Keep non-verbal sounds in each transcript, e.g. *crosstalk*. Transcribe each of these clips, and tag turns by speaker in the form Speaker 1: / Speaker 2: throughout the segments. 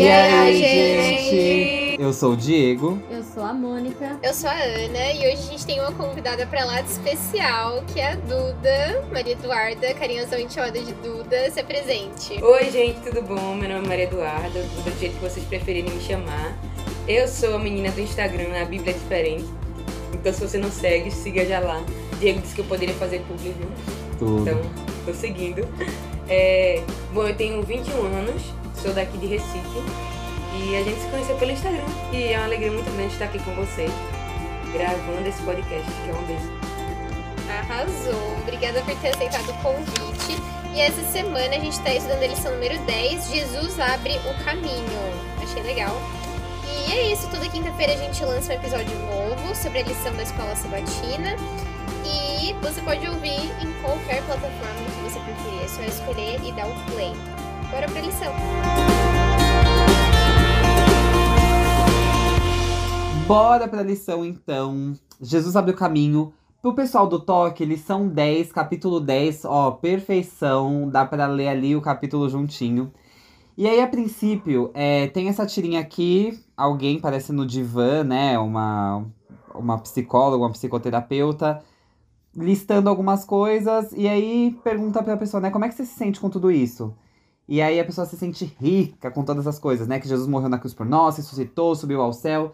Speaker 1: E, aí, gente? Eu sou o Diego.
Speaker 2: Eu sou a Mônica.
Speaker 3: Eu sou a Ana e hoje a gente tem uma convidada pra lá de especial, que é a Duda, Maria Eduarda, carinhosamente chamada de Duda. Se apresente.
Speaker 4: Oi, gente, tudo bom? Meu nome é Maria Eduarda, Duda, do jeito que vocês preferirem me chamar. Eu sou a menina do Instagram, a Bíblia é Diferente. Então, se você não segue, siga já lá. Diego disse que eu poderia fazer público?
Speaker 1: Tudo.
Speaker 4: Então, tô seguindo. É, bom, eu tenho 21 anos, sou daqui de Recife. E a gente se conheceu pelo Instagram. E é uma alegria muito grande estar aqui com vocês, gravando esse podcast, que é uma bênção.
Speaker 3: Arrasou. Obrigada por ter aceitado o convite. E essa semana a gente está estudando a lição número 10, Jesus abre o caminho. Achei legal. E é isso, toda quinta-feira a gente lança um episódio novo sobre a lição da escola sabatina. E você pode ouvir em qualquer plataforma que você preferir. É só escolher e dar o play. Bora pra lição.
Speaker 1: Bora pra lição então. Jesus abre o caminho. Pro pessoal do toque, lição 10, capítulo 10, ó, perfeição. Dá pra ler ali o capítulo juntinho. E aí, a princípio, é, tem essa tirinha aqui, alguém parece no divã, né? Uma, uma psicóloga, uma psicoterapeuta, listando algumas coisas, e aí pergunta pra pessoa, né, como é que você se sente com tudo isso? E aí a pessoa se sente rica com todas as coisas, né? Que Jesus morreu na cruz por nós, ressuscitou, subiu ao céu.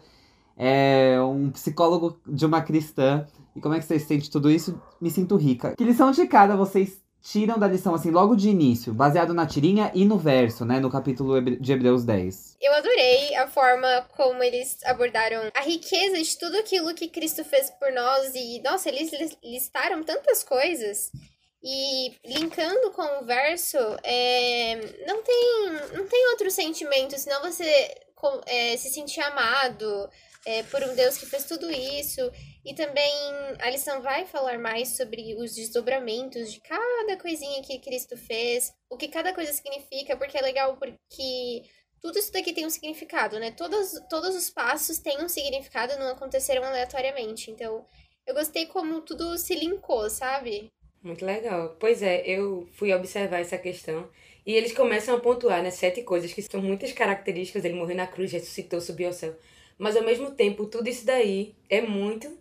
Speaker 1: É um psicólogo de uma cristã. E como é que você se sente tudo isso? Me sinto rica. Que lição de cada vocês tiram da lição, assim, logo de início, baseado na tirinha e no verso, né? No capítulo de Hebreus 10.
Speaker 3: Eu adorei a forma como eles abordaram a riqueza de tudo aquilo que Cristo fez por nós e, nossa, eles listaram tantas coisas. E linkando com o verso, é, não, tem, não tem outro sentimento, senão você é, se sentir amado é, por um Deus que fez tudo isso. E também a lição vai falar mais sobre os desdobramentos de cada coisinha que Cristo fez, o que cada coisa significa, porque é legal porque tudo isso daqui tem um significado, né? Todos, todos os passos têm um significado, não aconteceram aleatoriamente. Então, eu gostei como tudo se linkou, sabe?
Speaker 4: Muito legal. Pois é, eu fui observar essa questão e eles começam a pontuar, né, sete coisas que são muitas características. Ele morreu na cruz, ressuscitou, subiu ao céu. Mas ao mesmo tempo, tudo isso daí é muito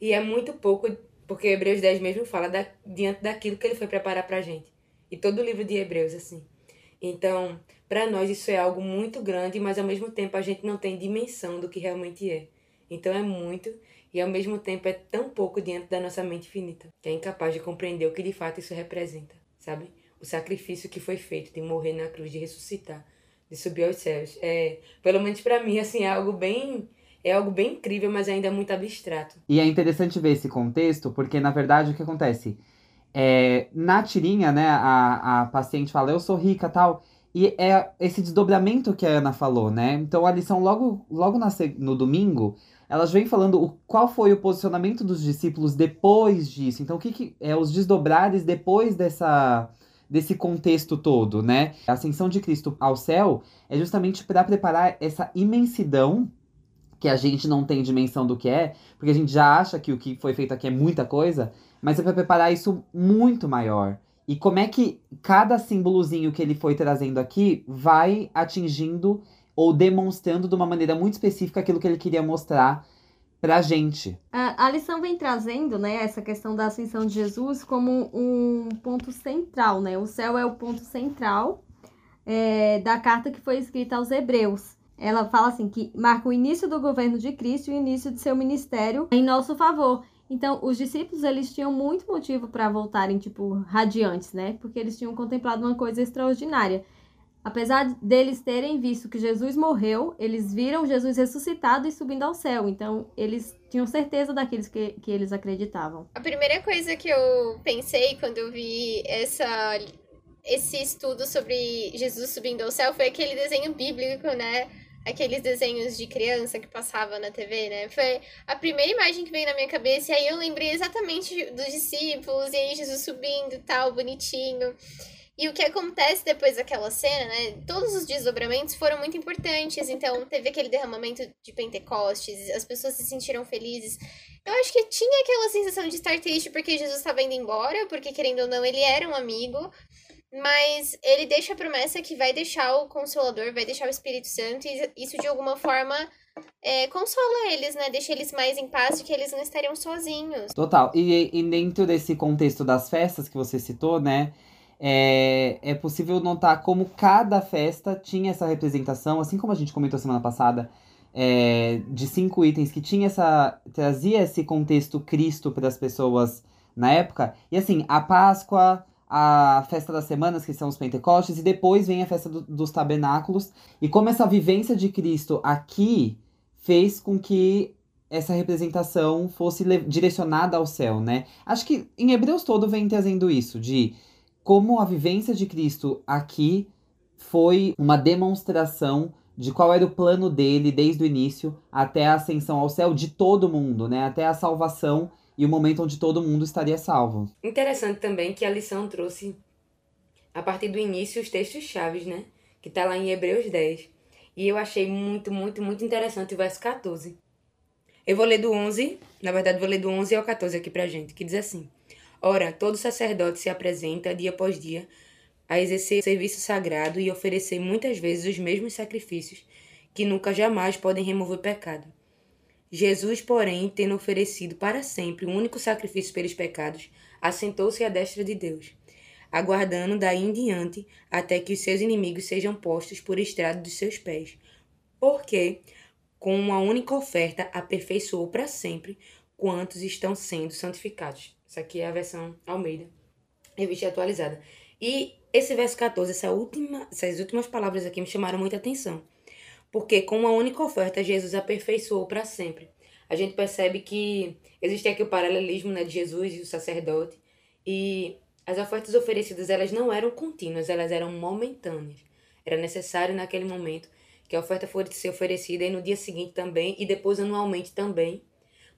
Speaker 4: e é muito pouco, porque Hebreus 10 mesmo fala da, diante daquilo que ele foi preparar pra gente. E todo o livro de Hebreus, assim. Então, para nós isso é algo muito grande, mas ao mesmo tempo a gente não tem dimensão do que realmente é. Então é muito e ao mesmo tempo é tão pouco diante da nossa mente finita, que é incapaz de compreender o que de fato isso representa, sabe? O sacrifício que foi feito de morrer na cruz, de ressuscitar, de subir aos céus. É, pelo menos para mim, assim, é algo bem é algo bem incrível, mas ainda é muito abstrato.
Speaker 1: E é interessante ver esse contexto, porque na verdade o que acontece? É, na tirinha, né, a, a paciente fala, eu sou rica tal. E é esse desdobramento que a Ana falou, né? Então a lição logo, logo na, no domingo elas vêm falando o, qual foi o posicionamento dos discípulos depois disso. Então, o que, que é os desdobrares depois dessa desse contexto todo, né? A ascensão de Cristo ao céu é justamente para preparar essa imensidão que a gente não tem dimensão do que é, porque a gente já acha que o que foi feito aqui é muita coisa, mas é para preparar isso muito maior. E como é que cada símbolozinho que ele foi trazendo aqui vai atingindo ou demonstrando de uma maneira muito específica aquilo que ele queria mostrar pra gente.
Speaker 2: A, lição vem trazendo, né, essa questão da ascensão de Jesus como um ponto central, né? O céu é o ponto central é, da carta que foi escrita aos Hebreus. Ela fala assim que marca o início do governo de Cristo e o início de seu ministério em nosso favor. Então, os discípulos, eles tinham muito motivo para voltarem, tipo, radiantes, né? Porque eles tinham contemplado uma coisa extraordinária. Apesar deles terem visto que Jesus morreu, eles viram Jesus ressuscitado e subindo ao céu. Então, eles tinham certeza daqueles que, que eles acreditavam.
Speaker 3: A primeira coisa que eu pensei quando eu vi essa, esse estudo sobre Jesus subindo ao céu foi aquele desenho bíblico, né? Aqueles desenhos de criança que passava na TV, né? Foi a primeira imagem que veio na minha cabeça. E aí eu lembrei exatamente dos discípulos, e aí Jesus subindo e tal, bonitinho. E o que acontece depois daquela cena, né? Todos os desdobramentos foram muito importantes. Então, teve aquele derramamento de Pentecostes, as pessoas se sentiram felizes. Eu acho que tinha aquela sensação de estar triste porque Jesus estava indo embora, porque querendo ou não, ele era um amigo. mas ele deixa a promessa que vai deixar o Consolador, vai deixar o Espírito Santo, e isso de alguma forma é, consola eles, né? Deixa eles mais em paz de que eles não estariam sozinhos.
Speaker 1: Total. E, e dentro desse contexto das festas que você citou, né? É, é possível notar como cada festa tinha essa representação, assim como a gente comentou semana passada, é, de cinco itens que tinha essa. trazia esse contexto Cristo para as pessoas na época. E assim, a Páscoa, a festa das semanas, que são os Pentecostes, e depois vem a festa do, dos tabernáculos. E como essa vivência de Cristo aqui fez com que essa representação fosse direcionada ao céu, né? Acho que em Hebreus todo vem trazendo isso, de como a vivência de Cristo aqui foi uma demonstração de qual era o plano dele desde o início até a ascensão ao céu de todo mundo, né? Até a salvação e o momento onde todo mundo estaria salvo.
Speaker 4: Interessante também que a lição trouxe, a partir do início, os textos chaves, né? Que tá lá em Hebreus 10. E eu achei muito, muito, muito interessante o verso 14. Eu vou ler do 11, na verdade vou ler do 11 ao 14 aqui pra gente, que diz assim: Ora, todo sacerdote se apresenta dia após dia a exercer serviço sagrado e oferecer muitas vezes os mesmos sacrifícios, que nunca jamais podem remover pecado. Jesus, porém, tendo oferecido para sempre o um único sacrifício pelos pecados, assentou-se à destra de Deus, aguardando daí em diante até que os seus inimigos sejam postos por estrado dos seus pés. Porque, com uma única oferta, aperfeiçoou para sempre quantos estão sendo santificados. Isso aqui é a versão Almeida, revista atualizada. E esse verso 14, essa última, essas últimas palavras aqui me chamaram muita atenção porque com uma única oferta Jesus aperfeiçoou para sempre. A gente percebe que existe aqui o paralelismo né, de Jesus e o sacerdote, e as ofertas oferecidas elas não eram contínuas, elas eram momentâneas. Era necessário naquele momento que a oferta fosse oferecida e no dia seguinte também, e depois anualmente também.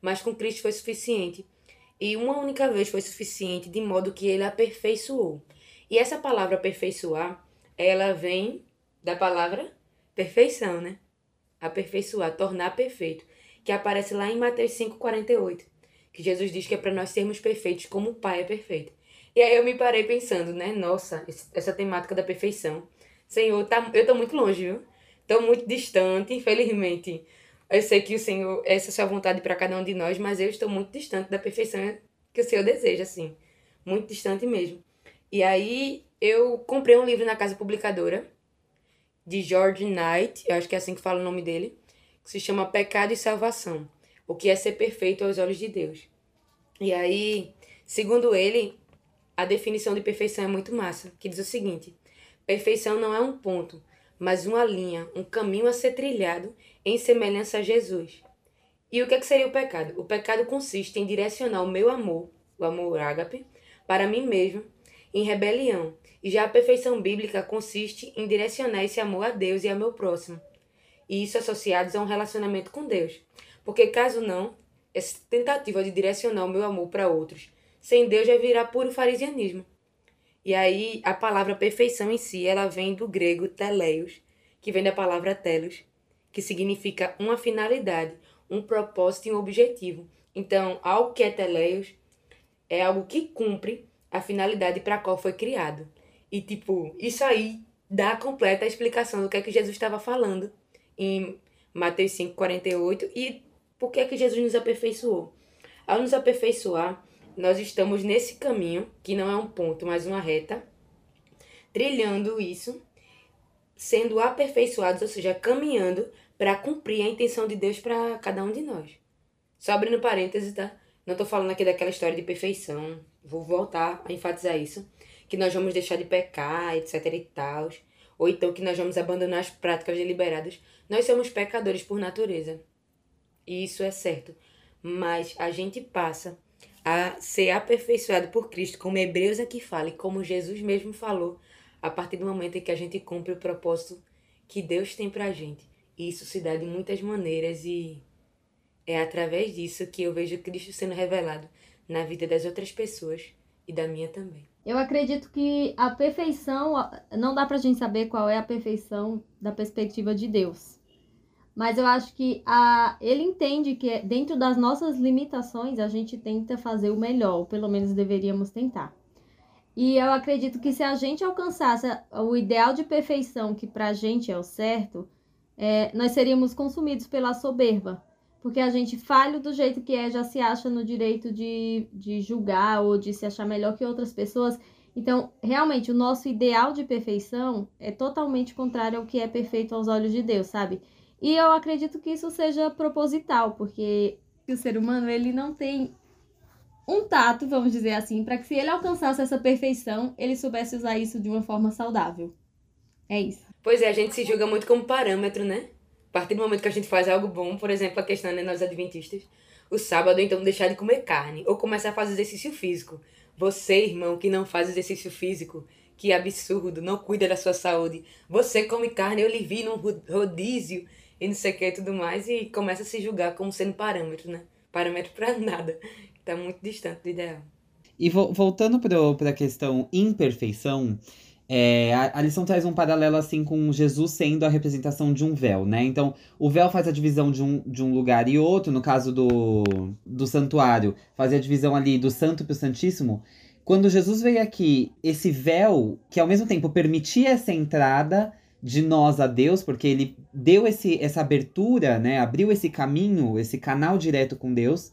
Speaker 4: Mas com Cristo foi suficiente. E uma única vez foi suficiente, de modo que ele aperfeiçoou. E essa palavra aperfeiçoar, ela vem da palavra perfeição, né? Aperfeiçoar, tornar perfeito, que aparece lá em Mateus 5:48, que Jesus diz que é para nós sermos perfeitos como o Pai é perfeito. E aí eu me parei pensando, né? Nossa, essa temática da perfeição. Senhor, tá, eu tô muito longe, viu? Tô muito distante, infelizmente. Eu sei que o Senhor, essa é a sua vontade para cada um de nós, mas eu estou muito distante da perfeição que o Senhor deseja, assim. Muito distante mesmo. E aí eu comprei um livro na casa publicadora de George Knight, eu acho que é assim que fala o nome dele, que se chama Pecado e Salvação, o que é ser perfeito aos olhos de Deus. E aí, segundo ele, a definição de perfeição é muito massa, que diz o seguinte: perfeição não é um ponto, mas uma linha, um caminho a ser trilhado em semelhança a Jesus. E o que, é que seria o pecado? O pecado consiste em direcionar o meu amor, o amor ágape, para mim mesmo, em rebelião, e já a perfeição bíblica consiste em direcionar esse amor a Deus e ao meu próximo. E isso associados a um relacionamento com Deus. Porque caso não, essa tentativa de direcionar o meu amor para outros, sem Deus já virá puro farisianismo. E aí a palavra perfeição em si, ela vem do grego teleios, que vem da palavra telos, que significa uma finalidade, um propósito e um objetivo. Então, algo que é teleios é algo que cumpre a finalidade para a qual foi criado. E, tipo, isso aí dá completa explicação do que é que Jesus estava falando em Mateus 5,48 e por que é que Jesus nos aperfeiçoou. Ao nos aperfeiçoar, nós estamos nesse caminho, que não é um ponto, mas uma reta, trilhando isso, sendo aperfeiçoados, ou seja, caminhando para cumprir a intenção de Deus para cada um de nós. Só abrindo parênteses, tá? Não estou falando aqui daquela história de perfeição, vou voltar a enfatizar isso que nós vamos deixar de pecar, etc e tal, ou então que nós vamos abandonar as práticas deliberadas. Nós somos pecadores por natureza. E isso é certo. Mas a gente passa a ser aperfeiçoado por Cristo, como Hebreus aqui fala, e como Jesus mesmo falou, a partir do momento em que a gente cumpre o propósito que Deus tem pra gente. E isso se dá de muitas maneiras e é através disso que eu vejo Cristo sendo revelado na vida das outras pessoas e da minha também.
Speaker 2: Eu acredito que a perfeição, não dá pra gente saber qual é a perfeição da perspectiva de Deus. Mas eu acho que a, ele entende que dentro das nossas limitações a gente tenta fazer o melhor, ou pelo menos deveríamos tentar. E eu acredito que se a gente alcançasse o ideal de perfeição que pra gente é o certo, é, nós seríamos consumidos pela soberba. Porque a gente falho do jeito que é, já se acha no direito de, de julgar ou de se achar melhor que outras pessoas. Então, realmente, o nosso ideal de perfeição é totalmente contrário ao que é perfeito aos olhos de Deus, sabe? E eu acredito que isso seja proposital, porque o ser humano ele não tem um tato, vamos dizer assim, para que se ele alcançasse essa perfeição, ele soubesse usar isso de uma forma saudável. É isso.
Speaker 4: Pois é, a gente se julga muito como parâmetro, né? A partir do momento que a gente faz algo bom, por exemplo, a questão né, nós adventistas, o sábado, então deixar de comer carne ou começar a fazer exercício físico. Você, irmão, que não faz exercício físico, que absurdo, não cuida da sua saúde. Você come carne, eu lhe vi num rodízio e não sei o que e tudo mais, e começa a se julgar como sendo parâmetro, né? Parâmetro para *laughs* nada. Tá muito distante do ideal.
Speaker 1: E vo voltando para a questão imperfeição, é, a, a, lição traz um paralelo assim com Jesus sendo a representação de um véu, né? Então, o véu faz a divisão de um, de um lugar e outro, no caso do, do santuário, fazia a divisão ali do santo para o santíssimo. Quando Jesus veio aqui, esse véu, que ao mesmo tempo permitia essa entrada de nós a Deus, porque ele deu esse, essa abertura, né? Abriu esse caminho, esse canal direto com Deus,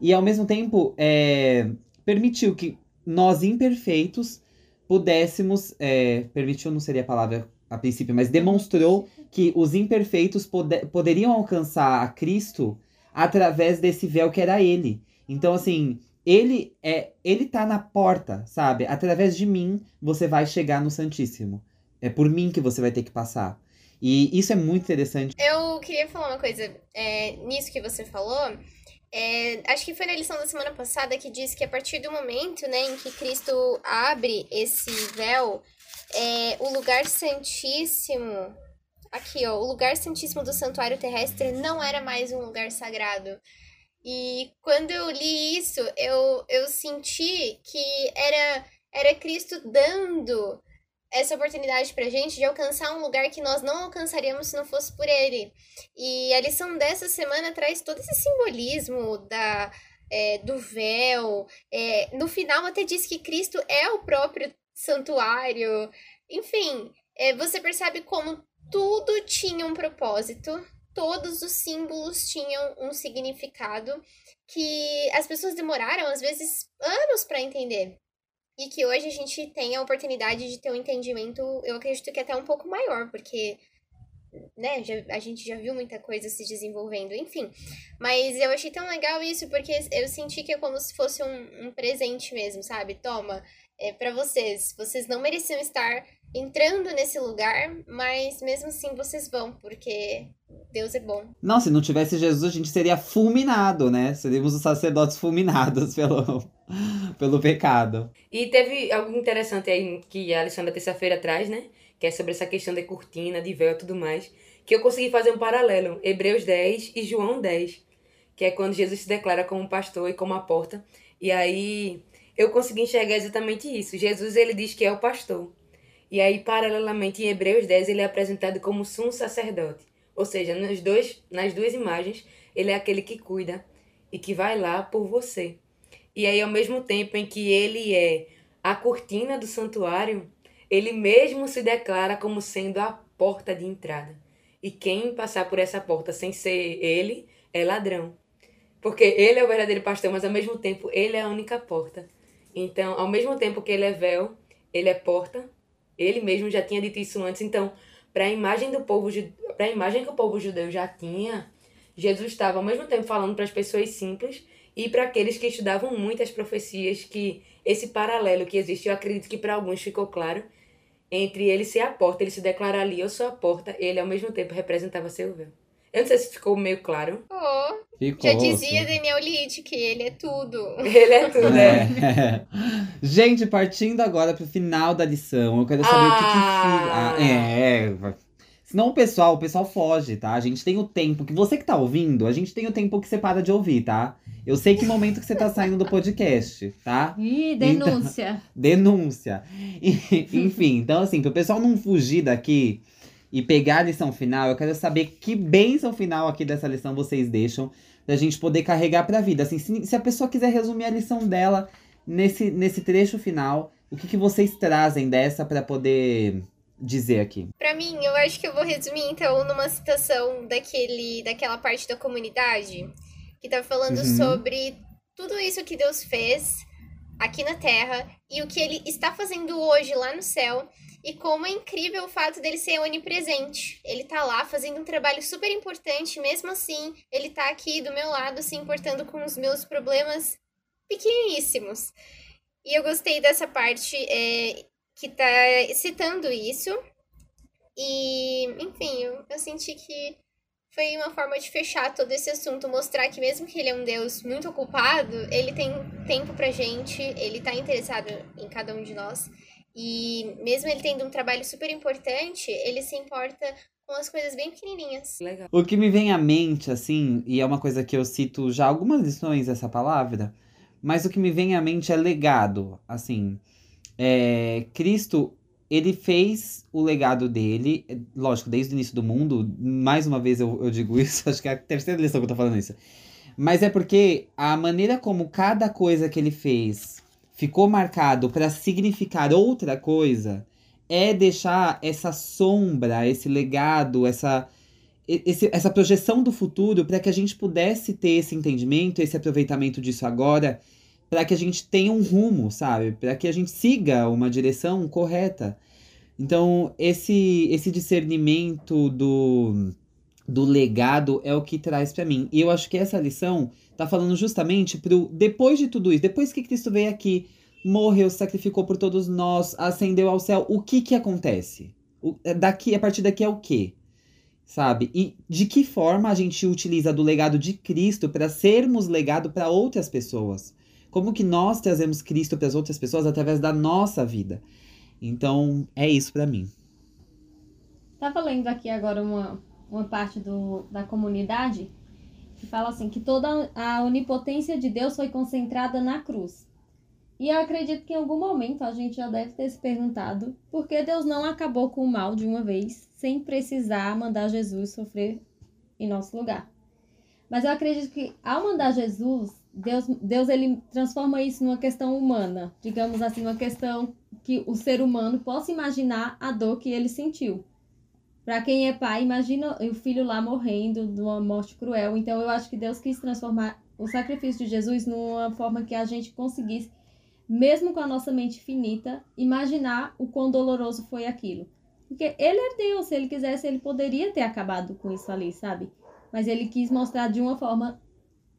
Speaker 1: e ao mesmo tempo é, permitiu que nós imperfeitos pudéssemos. É, permitiu não seria a palavra a princípio, mas demonstrou que os imperfeitos pode, poderiam alcançar a Cristo através desse véu que era ele. Então, assim, ele é ele tá na porta, sabe? Através de mim você vai chegar no Santíssimo. É por mim que você vai ter que passar. E isso é muito interessante.
Speaker 3: Eu queria falar uma coisa é, nisso que você falou. É, acho que foi na lição da semana passada que diz que a partir do momento né, em que Cristo abre esse véu, é, o lugar santíssimo, aqui ó, o lugar santíssimo do santuário terrestre não era mais um lugar sagrado. E quando eu li isso, eu, eu senti que era, era Cristo dando essa oportunidade pra gente de alcançar um lugar que nós não alcançaríamos se não fosse por ele. E a lição dessa semana traz todo esse simbolismo da, é, do véu. É, no final, até diz que Cristo é o próprio santuário. Enfim, é, você percebe como tudo tinha um propósito, todos os símbolos tinham um significado que as pessoas demoraram, às vezes, anos para entender e que hoje a gente tem a oportunidade de ter um entendimento, eu acredito que até um pouco maior, porque né, já, a gente já viu muita coisa se desenvolvendo, enfim. Mas eu achei tão legal isso, porque eu senti que é como se fosse um, um presente mesmo, sabe? Toma, é para vocês. Vocês não mereciam estar entrando nesse lugar, mas mesmo assim vocês vão, porque Deus é bom.
Speaker 1: Não, se não tivesse Jesus, a gente seria fulminado, né? Seríamos os sacerdotes fulminados *laughs* pelo, pelo pecado.
Speaker 4: E teve algo interessante aí que a Alexandra terça-feira traz, né? Que é sobre essa questão de cortina, de véu e tudo mais. Que eu consegui fazer um paralelo. Hebreus 10 e João 10. Que é quando Jesus se declara como pastor e como a porta. E aí eu consegui enxergar exatamente isso. Jesus, ele diz que é o pastor. E aí, paralelamente, em Hebreus 10, ele é apresentado como sumo sacerdote. Ou seja, nos dois, nas duas imagens, ele é aquele que cuida e que vai lá por você. E aí, ao mesmo tempo em que ele é a cortina do santuário, ele mesmo se declara como sendo a porta de entrada. E quem passar por essa porta sem ser ele é ladrão. Porque ele é o verdadeiro pastor, mas ao mesmo tempo ele é a única porta. Então, ao mesmo tempo que ele é véu, ele é porta. Ele mesmo já tinha dito isso antes. Então, para a imagem do povo, para a imagem que o povo judeu já tinha, Jesus estava ao mesmo tempo falando para as pessoas simples e para aqueles que estudavam muitas profecias que esse paralelo que existe, eu acredito que para alguns ficou claro, entre ele ser a porta, ele se declarar ali, eu sou a porta, ele ao mesmo tempo representava seu véu. Eu não sei se ficou meio claro.
Speaker 3: Oh, Ficou, já dizia Daniel Litt que ele é tudo. *laughs*
Speaker 4: Ele é tudo, né?
Speaker 1: É. *laughs* Gente, partindo agora pro final da lição, eu quero saber ah. o que que... Ah, é, Senão o pessoal, o pessoal foge, tá? A gente tem o tempo que você que tá ouvindo, a gente tem o tempo que você para de ouvir, tá? Eu sei que momento que você tá saindo do podcast, tá?
Speaker 2: Ih, denúncia.
Speaker 1: Então, *laughs* denúncia. Enfim, então assim, pro pessoal não fugir daqui e pegar a lição final, eu quero saber que bênção final aqui dessa lição vocês deixam da gente poder carregar pra vida. Assim, se, se a pessoa quiser resumir a lição dela nesse, nesse trecho final, O que, que vocês trazem dessa para poder dizer aqui?
Speaker 3: Para mim, eu acho que eu vou resumir então numa citação daquele, daquela parte da comunidade que tá falando uhum. sobre tudo isso que Deus fez aqui na Terra e o que ele está fazendo hoje lá no céu e como é incrível o fato dele ser onipresente. Ele tá lá fazendo um trabalho super importante, mesmo assim, ele tá aqui do meu lado se importando com os meus problemas pequeníssimos. E eu gostei dessa parte é, que tá citando isso. E, enfim, eu, eu senti que foi uma forma de fechar todo esse assunto, mostrar que mesmo que ele é um Deus muito ocupado, ele tem tempo pra gente, ele tá interessado em cada um de nós. E mesmo ele tendo um trabalho super importante, ele se importa com as coisas bem pequenininhas.
Speaker 1: Legal. O que me vem à mente, assim, e é uma coisa que eu cito já algumas lições essa palavra, mas o que me vem à mente é legado, assim. É, Cristo, ele fez o legado dele, lógico, desde o início do mundo, mais uma vez eu, eu digo *laughs* isso, acho que é a terceira lição que eu tô falando isso. Mas é porque a maneira como cada coisa que ele fez ficou marcado para significar outra coisa, é deixar essa sombra, esse legado, essa, esse, essa projeção do futuro para que a gente pudesse ter esse entendimento, esse aproveitamento disso agora, para que a gente tenha um rumo, sabe? Para que a gente siga uma direção correta. Então, esse, esse discernimento do, do legado é o que traz para mim. E eu acho que essa lição tá falando justamente pro depois de tudo isso, depois que Cristo veio aqui, morreu, sacrificou por todos nós, ascendeu ao céu, o que que acontece? O, é daqui, a partir daqui é o quê? Sabe? E de que forma a gente utiliza do legado de Cristo para sermos legado para outras pessoas? Como que nós trazemos Cristo para as outras pessoas através da nossa vida? Então, é isso para mim.
Speaker 2: Tava lendo aqui agora uma, uma parte do, da comunidade que fala assim que toda a onipotência de Deus foi concentrada na cruz. E eu acredito que em algum momento a gente já deve ter se perguntado por que Deus não acabou com o mal de uma vez, sem precisar mandar Jesus sofrer em nosso lugar. Mas eu acredito que ao mandar Jesus, Deus, Deus ele transforma isso numa questão humana, digamos assim, uma questão que o ser humano possa imaginar a dor que ele sentiu. Para quem é pai, imagina o filho lá morrendo de uma morte cruel. Então eu acho que Deus quis transformar o sacrifício de Jesus numa forma que a gente conseguisse, mesmo com a nossa mente finita, imaginar o quão doloroso foi aquilo. Porque ele é Deus, se ele quisesse, ele poderia ter acabado com isso ali, sabe? Mas ele quis mostrar de uma forma,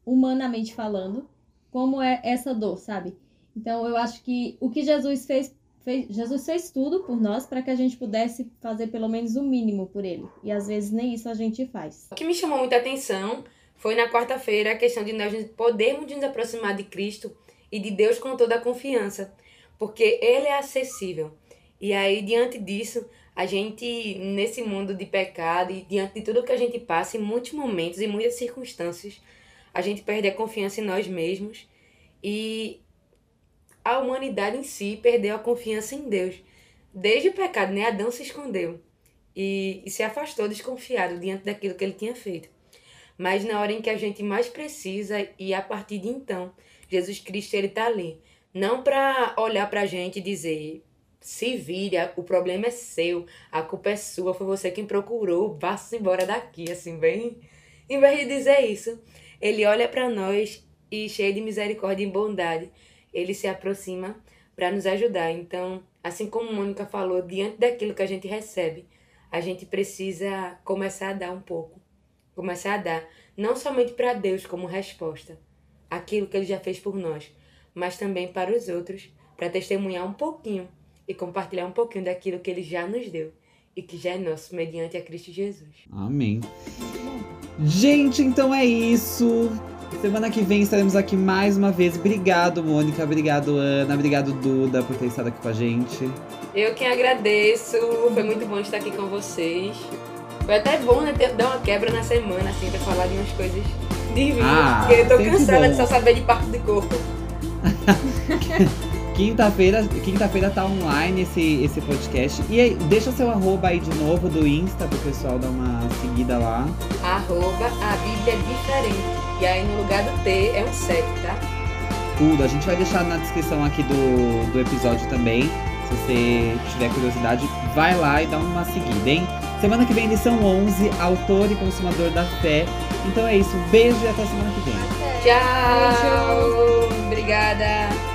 Speaker 2: humanamente falando, como é essa dor, sabe? Então eu acho que o que Jesus fez fez, Jesus fez tudo por nós para que a gente pudesse fazer pelo menos o mínimo por ele. E às vezes nem isso a gente faz.
Speaker 4: O que me chamou muita atenção foi na quarta-feira a questão de nós podermos nos aproximar de Cristo e de Deus com toda a confiança, porque Ele é acessível. E aí, diante disso, a gente, nesse mundo de pecado e diante de tudo que a gente passa, em muitos momentos e muitas circunstâncias, a gente perde a confiança em nós mesmos e a humanidade em si perdeu a confiança em Deus. Desde o pecado, né? Adão se escondeu e, e se afastou desconfiado diante daquilo que ele tinha feito. Mas na hora em que a gente mais precisa, e a partir de então, Jesus Cristo ele tá ali. Não para olhar para a gente e dizer, se vire, o problema é seu, a culpa é sua, foi você quem procurou, vá-se embora daqui, assim, bem. Em vez de dizer isso, ele olha para nós e cheio de misericórdia e bondade, ele se aproxima para nos ajudar. Então, assim como Mônica falou, diante daquilo que a gente recebe, a gente precisa começar a dar um pouco. Começar a dar, não somente para Deus como resposta, aquilo que ele já fez por nós, mas também para os outros, para testemunhar um pouquinho e compartilhar um pouquinho daquilo que ele já nos deu e que já é nosso mediante a Cristo Jesus.
Speaker 1: Amém. Gente, então é isso. Semana que vem estaremos aqui mais uma vez. Obrigado, Mônica. Obrigado, Ana. Obrigado, Duda, por ter estado aqui com a gente.
Speaker 4: Eu que agradeço. Foi muito bom estar aqui com vocês. Foi até bom, né, ter, dar uma quebra na semana, assim, pra falar de umas coisas divinas. Ah, porque eu tô cansada de só saber de parte do corpo. *laughs*
Speaker 1: Quinta-feira quinta-feira tá online esse, esse podcast. E aí, deixa seu arroba aí de novo do Insta pro pessoal dar uma seguida lá.
Speaker 4: Arroba a Bíblia é diferente. E aí no lugar do T é um 7, tá?
Speaker 1: tudo. A gente vai deixar na descrição aqui do, do episódio também. Se você tiver curiosidade, vai lá e dá uma seguida, hein? Semana que vem, lição 11, autor e consumador da fé. Então é isso, beijo e até semana que vem.
Speaker 3: Até.
Speaker 4: Tchau!
Speaker 2: Beijo.